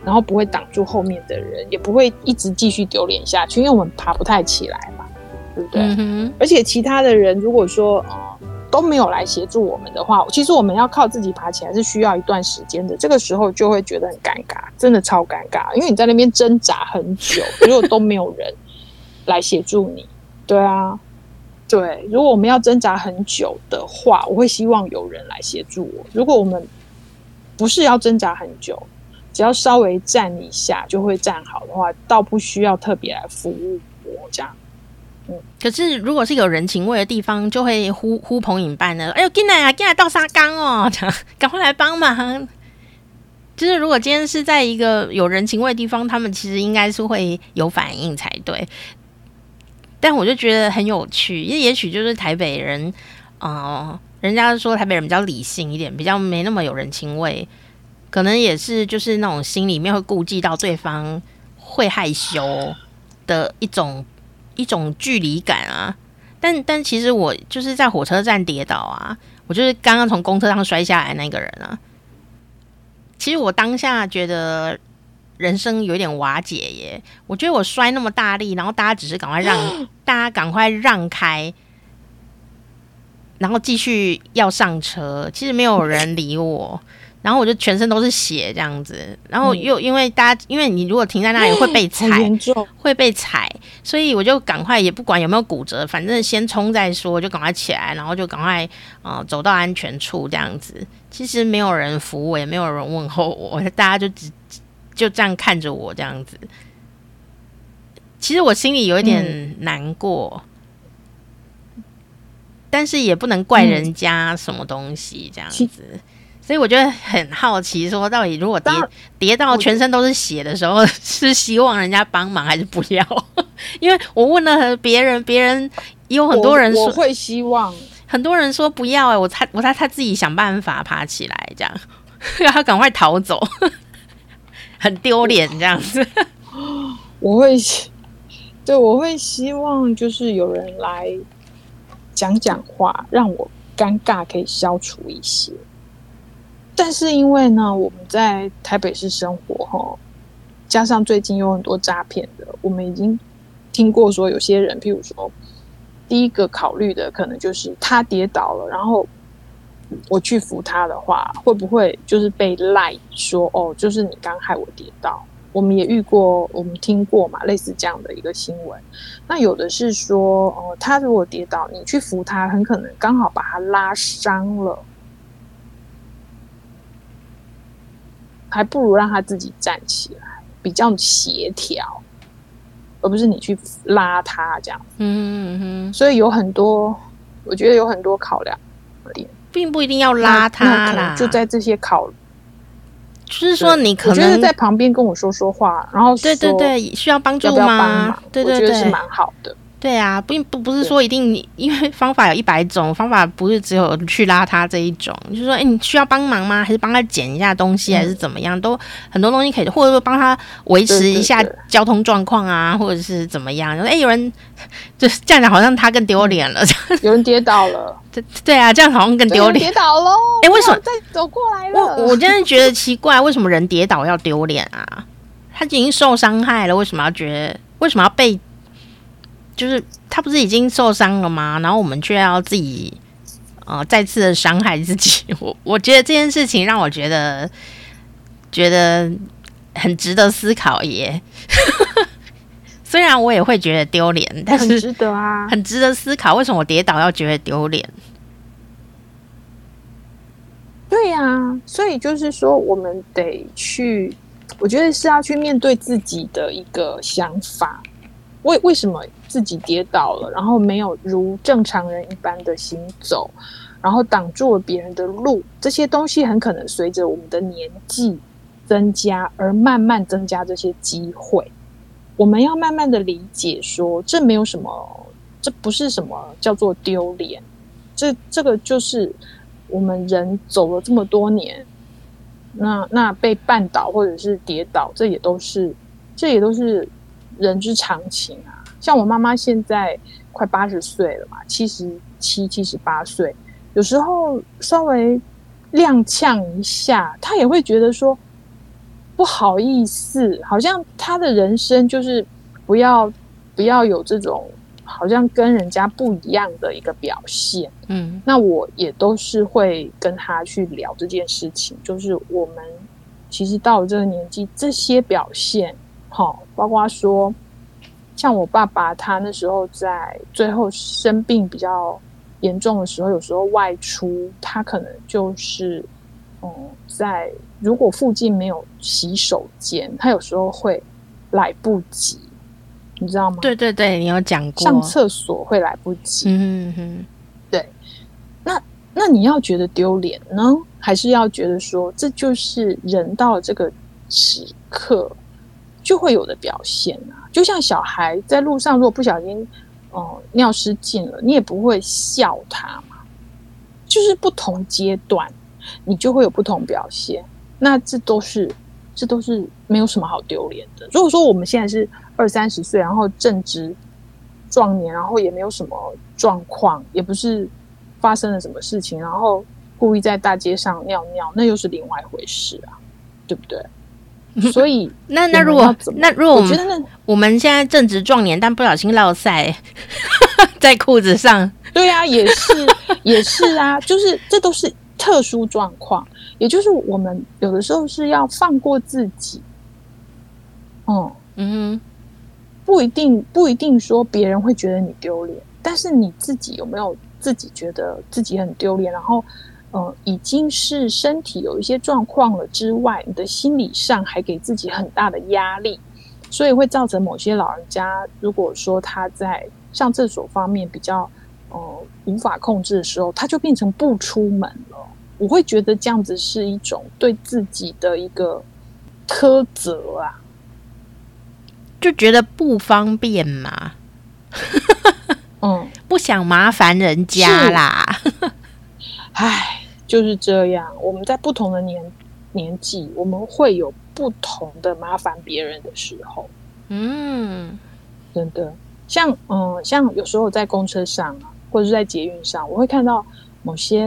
然后不会挡住后面的人，也不会一直继续丢脸下去，因为我们爬不太起来嘛，对不对？嗯、而且其他的人如果说都没有来协助我们的话，其实我们要靠自己爬起来是需要一段时间的。这个时候就会觉得很尴尬，真的超尴尬，因为你在那边挣扎很久，如果都没有人来协助你，对啊，对。如果我们要挣扎很久的话，我会希望有人来协助我。如果我们不是要挣扎很久，只要稍微站一下就会站好的话，倒不需要特别来服务我这样。可是如果是有人情味的地方，就会呼呼朋引伴的。哎呦，进来啊，进来倒沙缸哦，赶快来帮忙。就是如果今天是在一个有人情味的地方，他们其实应该是会有反应才对。但我就觉得很有趣，因为也许就是台北人，哦、人家说台北人比较理性一点，比较没那么有人情味，可能也是就是那种心里面会顾忌到对方会害羞的一种。一种距离感啊，但但其实我就是在火车站跌倒啊，我就是刚刚从公车上摔下来那个人啊。其实我当下觉得人生有点瓦解耶，我觉得我摔那么大力，然后大家只是赶快让 大家赶快让开，然后继续要上车，其实没有人理我。然后我就全身都是血这样子，然后又因为大家，因为你如果停在那里会被踩，会被踩，所以我就赶快也不管有没有骨折，反正先冲再说，就赶快起来，然后就赶快呃走到安全处这样子。其实没有人扶我，也没有人问候我，大家就只就这样看着我这样子。其实我心里有一点难过，嗯、但是也不能怪人家什么东西这样子。所以我觉得很好奇，说到底，如果跌跌到全身都是血的时候，是希望人家帮忙还是不要？因为我问了别人，别人也有很多人说会希望，很多人说不要哎、欸，我猜我猜他自己想办法爬起来，这样让 他赶快逃走，很丢脸这样子。我会，对，我会希望就是有人来讲讲话，让我尴尬可以消除一些。但是因为呢，我们在台北市生活哈，加上最近有很多诈骗的，我们已经听过说有些人，譬如说，第一个考虑的可能就是他跌倒了，然后我去扶他的话，会不会就是被赖说哦，就是你刚害我跌倒？我们也遇过，我们听过嘛，类似这样的一个新闻。那有的是说哦，他如果跌倒，你去扶他，很可能刚好把他拉伤了。还不如让他自己站起来，比较协调，而不是你去拉他这样。嗯嗯嗯。所以有很多，我觉得有很多考量点，并不一定要拉他啦。就在这些考，就是说你可能就是在旁边跟我说说话，然后对对对，需要帮助吗？要要帮忙？对对对，我觉得是蛮好的。对啊，不不不是说一定你，因为 方法有一百种，方法不是只有去拉他这一种。就是说，哎，你需要帮忙吗？还是帮他捡一下东西，还是怎么样？都很多东西可以，或者说帮他维持一下交通状况啊，或者是怎么样？说，哎，有人就是这样讲，好像他更丢脸了。有人跌倒了，对对啊，这样好像更丢脸。跌倒喽！哎，为什么再走过来了？我我真的觉得奇怪，为什么人跌倒要丢脸啊？他已经受伤害了，为什么要觉得？为什么要被？就是他不是已经受伤了吗？然后我们却要自己呃再次的伤害自己。我我觉得这件事情让我觉得觉得很值得思考耶。虽然我也会觉得丢脸，但是很值得啊，很值得思考。为什么我跌倒要觉得丢脸？对呀、啊，所以就是说我们得去我觉得是要去面对自己的一个想法，为为什么自己跌倒了，然后没有如正常人一般的行走，然后挡住了别人的路，这些东西很可能随着我们的年纪增加而慢慢增加这些机会。我们要慢慢的理解说，这没有什么，这不是什么叫做丢脸，这这个就是我们人走了这么多年。那那被绊倒或者是跌倒，这也都是，这也都是人之常情啊。像我妈妈现在快八十岁了嘛，七十七、七十八岁，有时候稍微踉跄一下，她也会觉得说不好意思，好像她的人生就是不要不要有这种。好像跟人家不一样的一个表现，嗯，那我也都是会跟她去聊这件事情，就是我们其实到了这个年纪，这些表现，好，包括说，像我爸爸他那时候在最后生病比较严重的时候，有时候外出，他可能就是，嗯，在如果附近没有洗手间，他有时候会来不及。你知道吗？对对对，你有讲过，上厕所会来不及。嗯哼，对。那那你要觉得丢脸呢，还是要觉得说这就是人到了这个时刻就会有的表现啊？就像小孩在路上如果不小心哦、尿失禁了，你也不会笑他嘛。就是不同阶段，你就会有不同表现。那这都是这都是没有什么好丢脸的。如果说我们现在是。二三十岁，然后正值壮年，然后也没有什么状况，也不是发生了什么事情，然后故意在大街上尿尿，那又是另外一回事啊，对不对？所以，那那如果那如果我们觉得那我们现在正值壮年，但不小心落塞 在裤子上，对啊，也是 也是啊，就是这都是特殊状况，也就是我们有的时候是要放过自己，嗯嗯。不一定不一定说别人会觉得你丢脸，但是你自己有没有自己觉得自己很丢脸？然后，呃，已经是身体有一些状况了之外，你的心理上还给自己很大的压力，所以会造成某些老人家，如果说他在上厕所方面比较呃无法控制的时候，他就变成不出门了。我会觉得这样子是一种对自己的一个苛责啊。就觉得不方便嘛，嗯，不想麻烦人家啦。唉，就是这样。我们在不同的年年纪，我们会有不同的麻烦别人的时候。嗯，真的，像嗯，像有时候在公车上啊，或者是在捷运上，我会看到某些，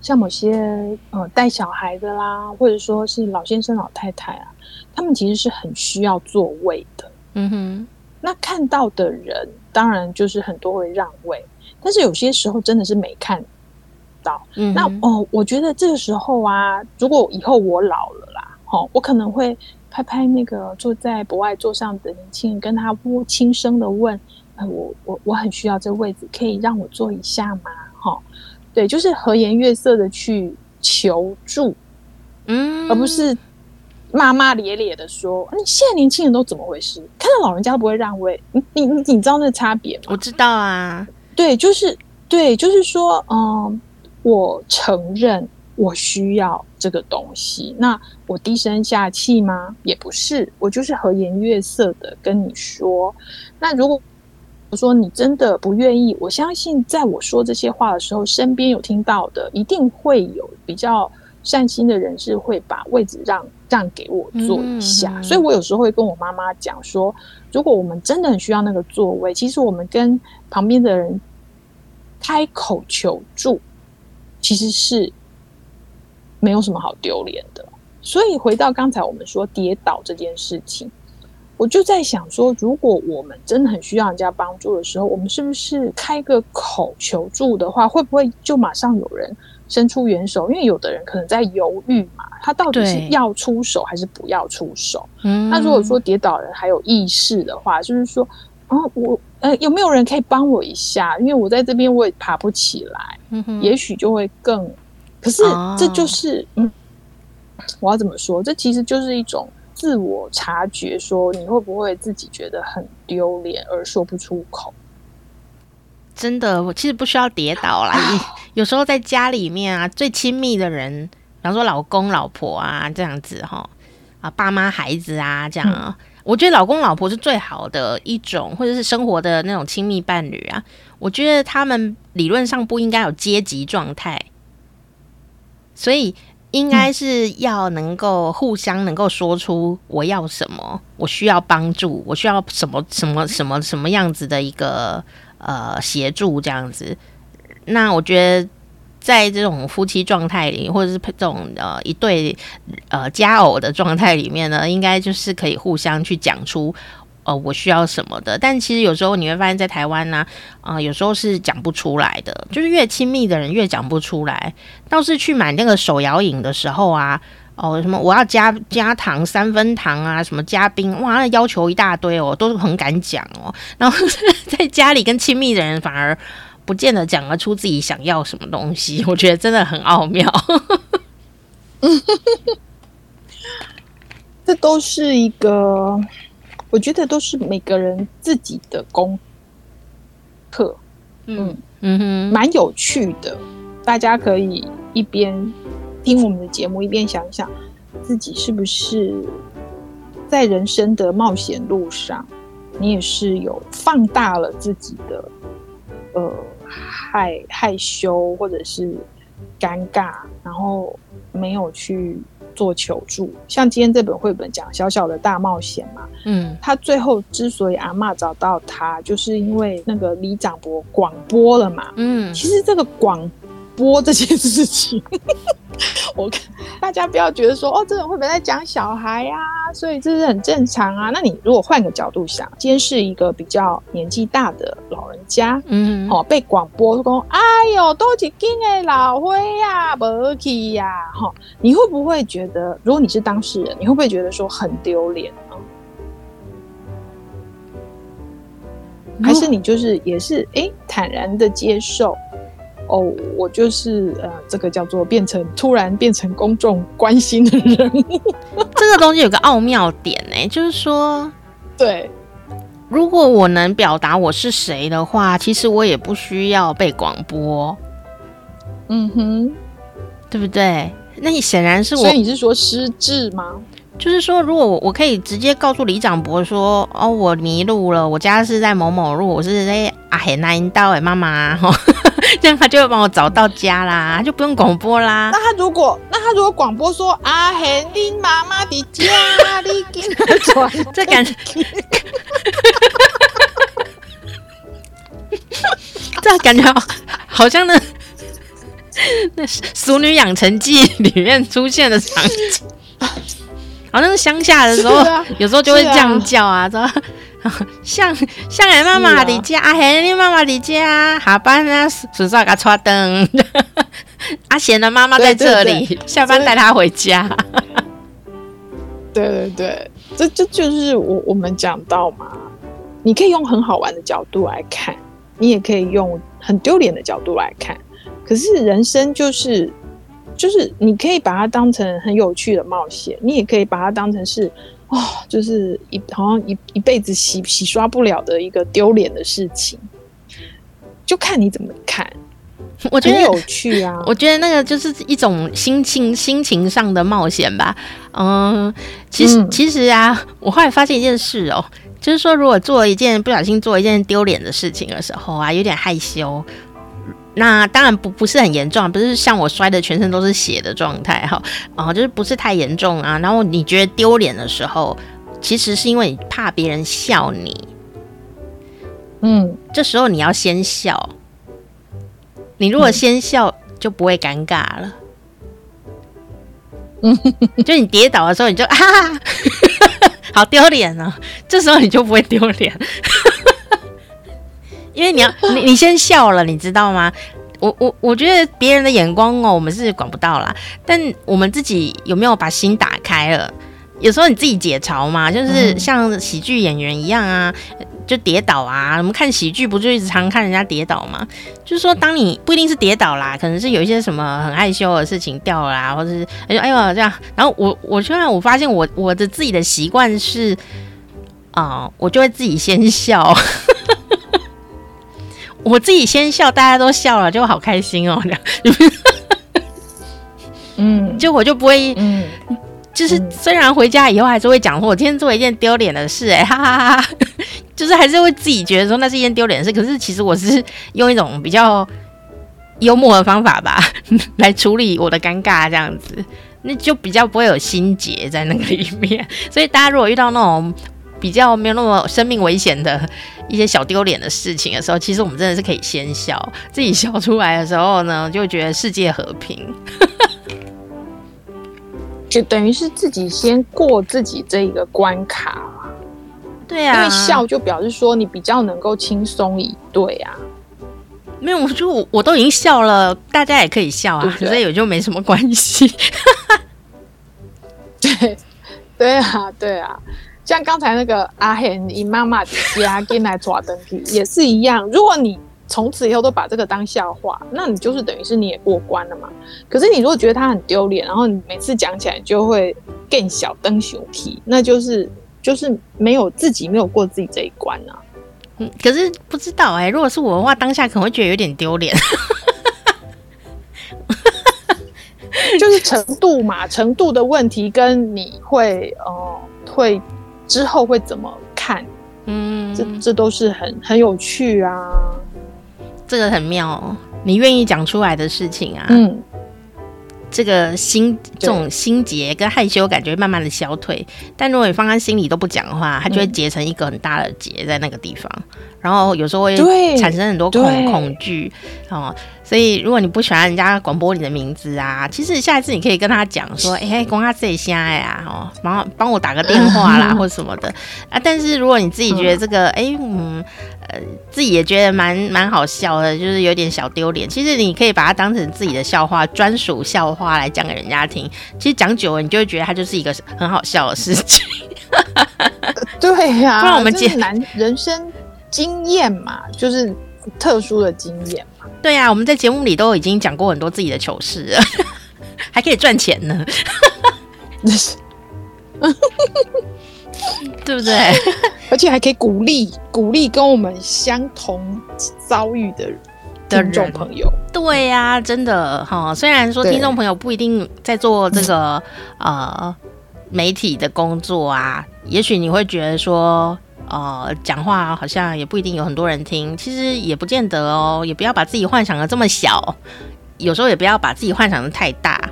像某些呃带小孩的啦，或者说是老先生、老太太啊。他们其实是很需要座位的，嗯哼。那看到的人当然就是很多会让位，但是有些时候真的是没看到。嗯。那哦，我觉得这个时候啊，如果以后我老了啦，哦，我可能会拍拍那个坐在博爱座上的年轻人，跟他轻轻声的问：“呃，我我我很需要这位置，可以让我坐一下吗？”哈、哦，对，就是和颜悦色的去求助，嗯，而不是。骂骂咧咧的说：“你现在年轻人都怎么回事？看到老人家都不会让位，你你你，你知道那差别吗？”我知道啊，对，就是对，就是说，嗯，我承认我需要这个东西，那我低声下气吗？也不是，我就是和颜悦色的跟你说。那如果我说你真的不愿意，我相信在我说这些话的时候，身边有听到的，一定会有比较善心的人士会把位置让。让给我坐一下，嗯、所以我有时候会跟我妈妈讲说，如果我们真的很需要那个座位，其实我们跟旁边的人开口求助，其实是没有什么好丢脸的。所以回到刚才我们说跌倒这件事情，我就在想说，如果我们真的很需要人家帮助的时候，我们是不是开个口求助的话，会不会就马上有人伸出援手？因为有的人可能在犹豫嘛。他到底是要出手还是不要出手？嗯，那如果说跌倒人还有意识的话，就是说，啊，我呃有没有人可以帮我一下？因为我在这边我也爬不起来，嗯，也许就会更。可是这就是，哦、嗯我要怎么说？这其实就是一种自我察觉，说你会不会自己觉得很丢脸而说不出口。真的，我其实不需要跌倒啦。有时候在家里面啊，最亲密的人，比方说老公、老婆啊，这样子哈，啊，爸妈、孩子啊，这样啊，嗯、我觉得老公、老婆是最好的一种，或者是生活的那种亲密伴侣啊。我觉得他们理论上不应该有阶级状态，所以应该是要能够互相能够说出我要什么，我需要帮助，我需要什么什么什么什么样子的一个。呃，协助这样子，那我觉得在这种夫妻状态里，或者是这种呃一对呃佳偶的状态里面呢，应该就是可以互相去讲出呃我需要什么的。但其实有时候你会发现在台湾呢，啊、有时候是讲不出来的，就是越亲密的人越讲不出来。倒是去买那个手摇饮的时候啊。哦，什么我要加加糖三分糖啊，什么加冰，哇，那要求一大堆哦，都是很敢讲哦。然后 在家里跟亲密的人反而不见得讲得出自己想要什么东西，我觉得真的很奥妙。这都是一个，我觉得都是每个人自己的功课。嗯嗯哼，蛮有趣的，大家可以一边。听我们的节目，一边想一想自己是不是在人生的冒险路上，你也是有放大了自己的呃害害羞或者是尴尬，然后没有去做求助。像今天这本绘本讲小小的大冒险嘛，嗯，他最后之所以阿妈找到他，就是因为那个李长博广播了嘛，嗯，其实这个广播这件事情。我看大家不要觉得说哦，这种会不会在讲小孩啊，所以这是很正常啊。那你如果换个角度想，今天是一个比较年纪大的老人家，嗯，哦，被广播说，哎呦，都几斤的老灰呀，不去呀，哈，你会不会觉得，如果你是当事人，你会不会觉得说很丢脸呢？还是你就是也是哎坦然的接受？哦，我就是呃，这个叫做变成突然变成公众关心的人物。这个东西有个奥妙点呢，就是说，对，如果我能表达我是谁的话，其实我也不需要被广播。嗯哼，对不对？那你显然是我，所以你是说失智吗？就是说，如果我我可以直接告诉李长博说，哦，我迷路了，我家是在某某路，我是在阿海那一道哎，妈妈哈。这样他就会帮我找到家啦，就不用广播啦。那他如果，那他如果广播说阿贤你妈妈的家，你给他转，这感觉，这感觉好，好像那那《熟女养成记》里面出现的场景，好像是乡下的时候，啊、有时候就会这样叫啊，知道 像像你妈妈的家，阿贤你妈妈的家，下 班啊，叔叔给他插灯。阿贤的妈妈在这里，对对对，下班带他回家。对对对，这这就是我我们讲到嘛，你可以用很好玩的角度来看，你也可以用很丢脸的角度来看。可是人生就是就是，你可以把它当成很有趣的冒险，你也可以把它当成是。哦，就是一好像一一辈子洗洗刷不了的一个丢脸的事情，就看你怎么看。我觉得有趣啊，我觉得那个就是一种心情心情上的冒险吧。嗯，其实、嗯、其实啊，我后来发现一件事哦，就是说如果做一件不小心做一件丢脸的事情的时候啊，有点害羞。那当然不不是很严重，不是像我摔的全身都是血的状态哈，哦，就是不是太严重啊。然后你觉得丢脸的时候，其实是因为你怕别人笑你，嗯，这时候你要先笑。你如果先笑，就不会尴尬了。嗯，就你跌倒的时候，你就哈哈，好丢脸啊！这时候你就不会丢脸。因为你要 你你先笑了，你知道吗？我我我觉得别人的眼光哦，我们是管不到啦。但我们自己有没有把心打开了？有时候你自己解嘲嘛，就是像喜剧演员一样啊，就跌倒啊。我们看喜剧不就一直常看人家跌倒嘛？就是说，当你不一定是跌倒啦，可能是有一些什么很害羞的事情掉了啦，或者是哎呦哎呦这样。然后我我突然我发现我我的自己的习惯是啊、呃，我就会自己先笑。我自己先笑，大家都笑了，就好开心哦。嗯，就我就不会，嗯。就是虽然回家以后还是会讲说，我今天做了一件丢脸的事，哎，哈哈哈哈，就是还是会自己觉得说那是一件丢脸的事。可是其实我是用一种比较幽默的方法吧，来处理我的尴尬，这样子，那就比较不会有心结在那个里面。所以大家如果遇到那种比较没有那么生命危险的一些小丢脸的事情的时候，其实我们真的是可以先笑，自己笑出来的时候呢，就觉得世界和平。就等于是自己先过自己这一个关卡，对啊，因为笑就表示说你比较能够轻松以对啊。没有，我就，我都已经笑了，大家也可以笑啊，所以也就没什么关系。对，对啊，对啊，像刚才那个阿贤，你妈妈家进来抓灯具也是一样，如果你。从此以后都把这个当笑话，那你就是等于是你也过关了嘛。可是你如果觉得他很丢脸，然后你每次讲起来就会更小灯熊皮，那就是就是没有自己没有过自己这一关啊。嗯，可是不知道哎、欸，如果是我的话，当下可能会觉得有点丢脸。就是程度嘛，程度的问题跟你会呃会之后会怎么看，嗯，这这都是很很有趣啊。这个很妙哦，你愿意讲出来的事情啊，嗯，这个心这种心结跟害羞感觉慢慢的消退，但如果你放在心里都不讲的话，它就会结成一个很大的结在那个地方，然后有时候会产生很多恐恐惧哦。所以，如果你不喜欢人家广播你的名字啊，其实下一次你可以跟他讲说：“哎、欸，公他自己瞎呀，哦，帮帮我打个电话啦，或什么的啊。”但是如果你自己觉得这个，哎、欸，嗯，呃，自己也觉得蛮蛮好笑的，就是有点小丢脸。其实你可以把它当成自己的笑话，专属笑话来讲给人家听。其实讲久了，你就会觉得它就是一个很好笑的事情。对呀、啊，不然我们讲男人生经验嘛，就是特殊的经验。对呀、啊，我们在节目里都已经讲过很多自己的糗事了，还可以赚钱呢，对不对？而且还可以鼓励鼓励跟我们相同遭遇的听众朋友。对呀、啊，真的哈。虽然说听众朋友不一定在做这个呃媒体的工作啊，也许你会觉得说。呃，讲话好像也不一定有很多人听，其实也不见得哦。也不要把自己幻想的这么小，有时候也不要把自己幻想的太大。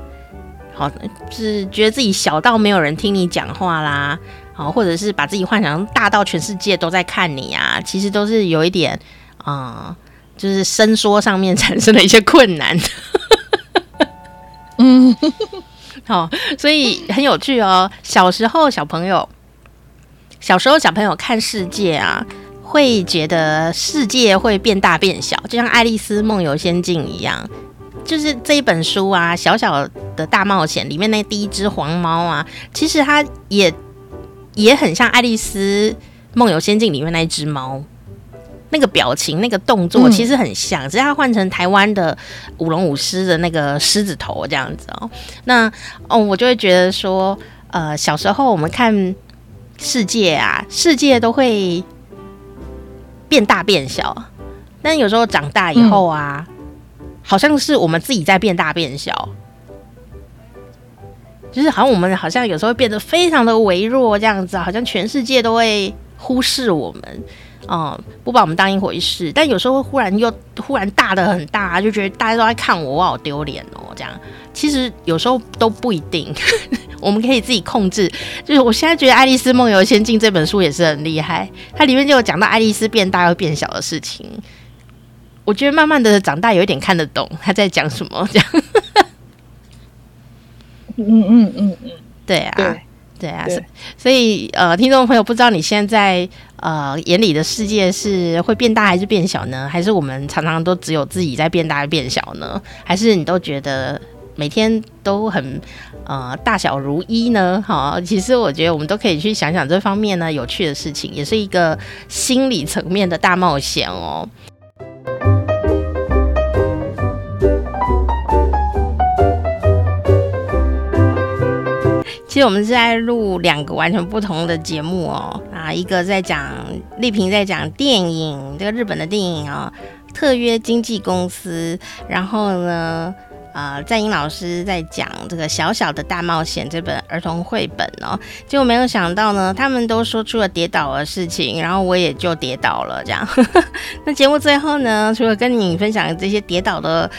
好，就是觉得自己小到没有人听你讲话啦，好，或者是把自己幻想大到全世界都在看你啊，其实都是有一点啊、呃，就是伸缩上面产生了一些困难。嗯，好，所以很有趣哦。小时候小朋友。小时候小朋友看世界啊，会觉得世界会变大变小，就像《爱丽丝梦游仙境》一样。就是这一本书啊，《小小的大冒险》里面那第一只黄猫啊，其实它也也很像《爱丽丝梦游仙境》里面那只猫，那个表情、那个动作其实很像，只是它换成台湾的舞龙舞狮的那个狮子头这样子哦。那哦，我就会觉得说，呃，小时候我们看。世界啊，世界都会变大变小，但有时候长大以后啊，好像是我们自己在变大变小，就是好像我们好像有时候变得非常的微弱这样子，好像全世界都会忽视我们，嗯，不把我们当一回事。但有时候忽然又忽然大的很大，就觉得大家都在看我，我好丢脸哦，这样。其实有时候都不一定。我们可以自己控制，就是我现在觉得《爱丽丝梦游仙境》这本书也是很厉害，它里面就有讲到爱丽丝变大又变小的事情。我觉得慢慢的长大，有一点看得懂他在讲什么，这样。嗯嗯嗯嗯，对啊，对对啊，对所以呃，听众朋友，不知道你现在呃眼里的世界是会变大还是变小呢？还是我们常常都只有自己在变大变小呢？还是你都觉得？每天都很呃大小如一呢？哈，其实我觉得我们都可以去想想这方面呢有趣的事情，也是一个心理层面的大冒险哦。其实我们是在录两个完全不同的节目哦，啊，一个在讲丽萍在讲电影，这个日本的电影啊、哦，特约经纪公司，然后呢，呃，在英老师在讲这个小小的大冒险这本儿童绘本哦，结果没有想到呢，他们都说出了跌倒的事情，然后我也就跌倒了，这样。那节目最后呢，除了跟你分享这些跌倒的。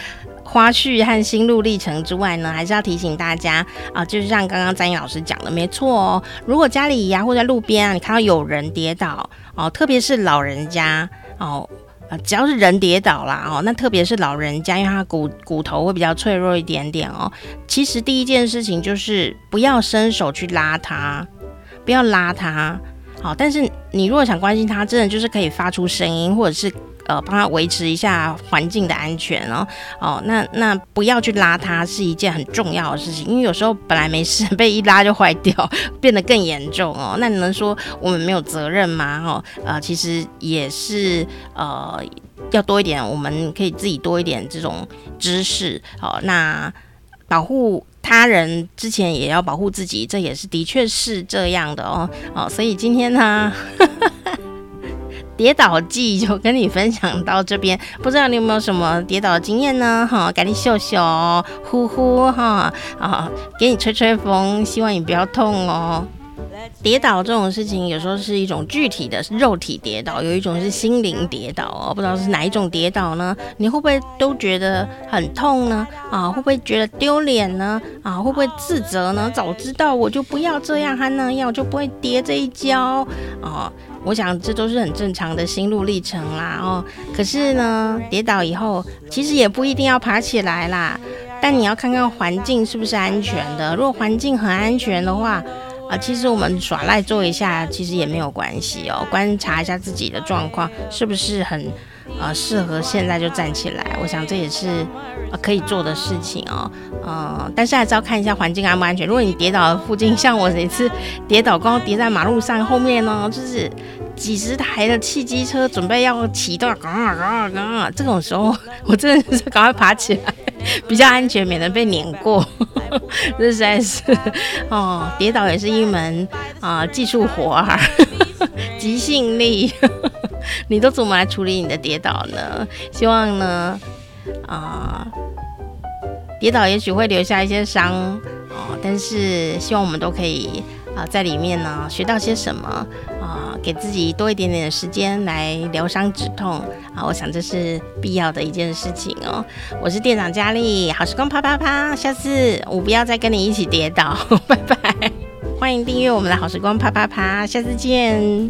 花絮和心路历程之外呢，还是要提醒大家啊，就是像刚刚詹英老师讲的，没错哦。如果家里呀、啊、或在路边啊，你看到有人跌倒哦，特别是老人家哦，啊，只要是人跌倒啦哦，那特别是老人家，因为他骨骨头会比较脆弱一点点哦。其实第一件事情就是不要伸手去拉他，不要拉他。好，但是你如果想关心他，真的就是可以发出声音，或者是。呃，帮他维持一下环境的安全哦。哦，那那不要去拉他是一件很重要的事情，因为有时候本来没事，被一拉就坏掉，变得更严重哦。那你能说我们没有责任吗？哦，呃，其实也是呃，要多一点，我们可以自己多一点这种知识哦。那保护他人之前也要保护自己，这也是的确是这样的哦。哦，所以今天呢。跌倒记就跟你分享到这边，不知道你有没有什么跌倒的经验呢？哈，赶紧秀秀，呼呼哈啊，给你吹吹风，希望你不要痛哦。跌倒这种事情，有时候是一种具体的肉体跌倒，有一种是心灵跌倒哦。不知道是哪一种跌倒呢？你会不会都觉得很痛呢？啊，会不会觉得丢脸呢？啊，会不会自责呢？早知道我就不要这样还那样，就不会跌这一跤啊。我想这都是很正常的心路历程啦。哦，可是呢，跌倒以后其实也不一定要爬起来啦。但你要看看环境是不是安全的。如果环境很安全的话，啊，其实我们耍赖坐一下，其实也没有关系哦。观察一下自己的状况，是不是很呃适合现在就站起来？我想这也是呃可以做的事情哦。呃，但是还是要看一下环境安不安全。如果你跌倒的附近，像我每次跌倒，刚刚跌在马路上后面呢，就是几十台的汽机车准备要启动，嘎嘎嘎，这种时候我真的是赶快爬起来，比较安全，免得被碾过。这实在是哦，跌倒也是一门啊、技术活儿，即兴力。你都怎么来处理你的跌倒呢？希望呢啊、跌倒也许会留下一些伤哦，但是希望我们都可以啊、在里面呢学到些什么啊。给自己多一点点的时间来疗伤止痛啊！我想这是必要的一件事情哦。我是店长佳丽，好时光啪啪啪，下次我不要再跟你一起跌倒，拜拜！欢迎订阅我们的好时光啪啪啪，下次见。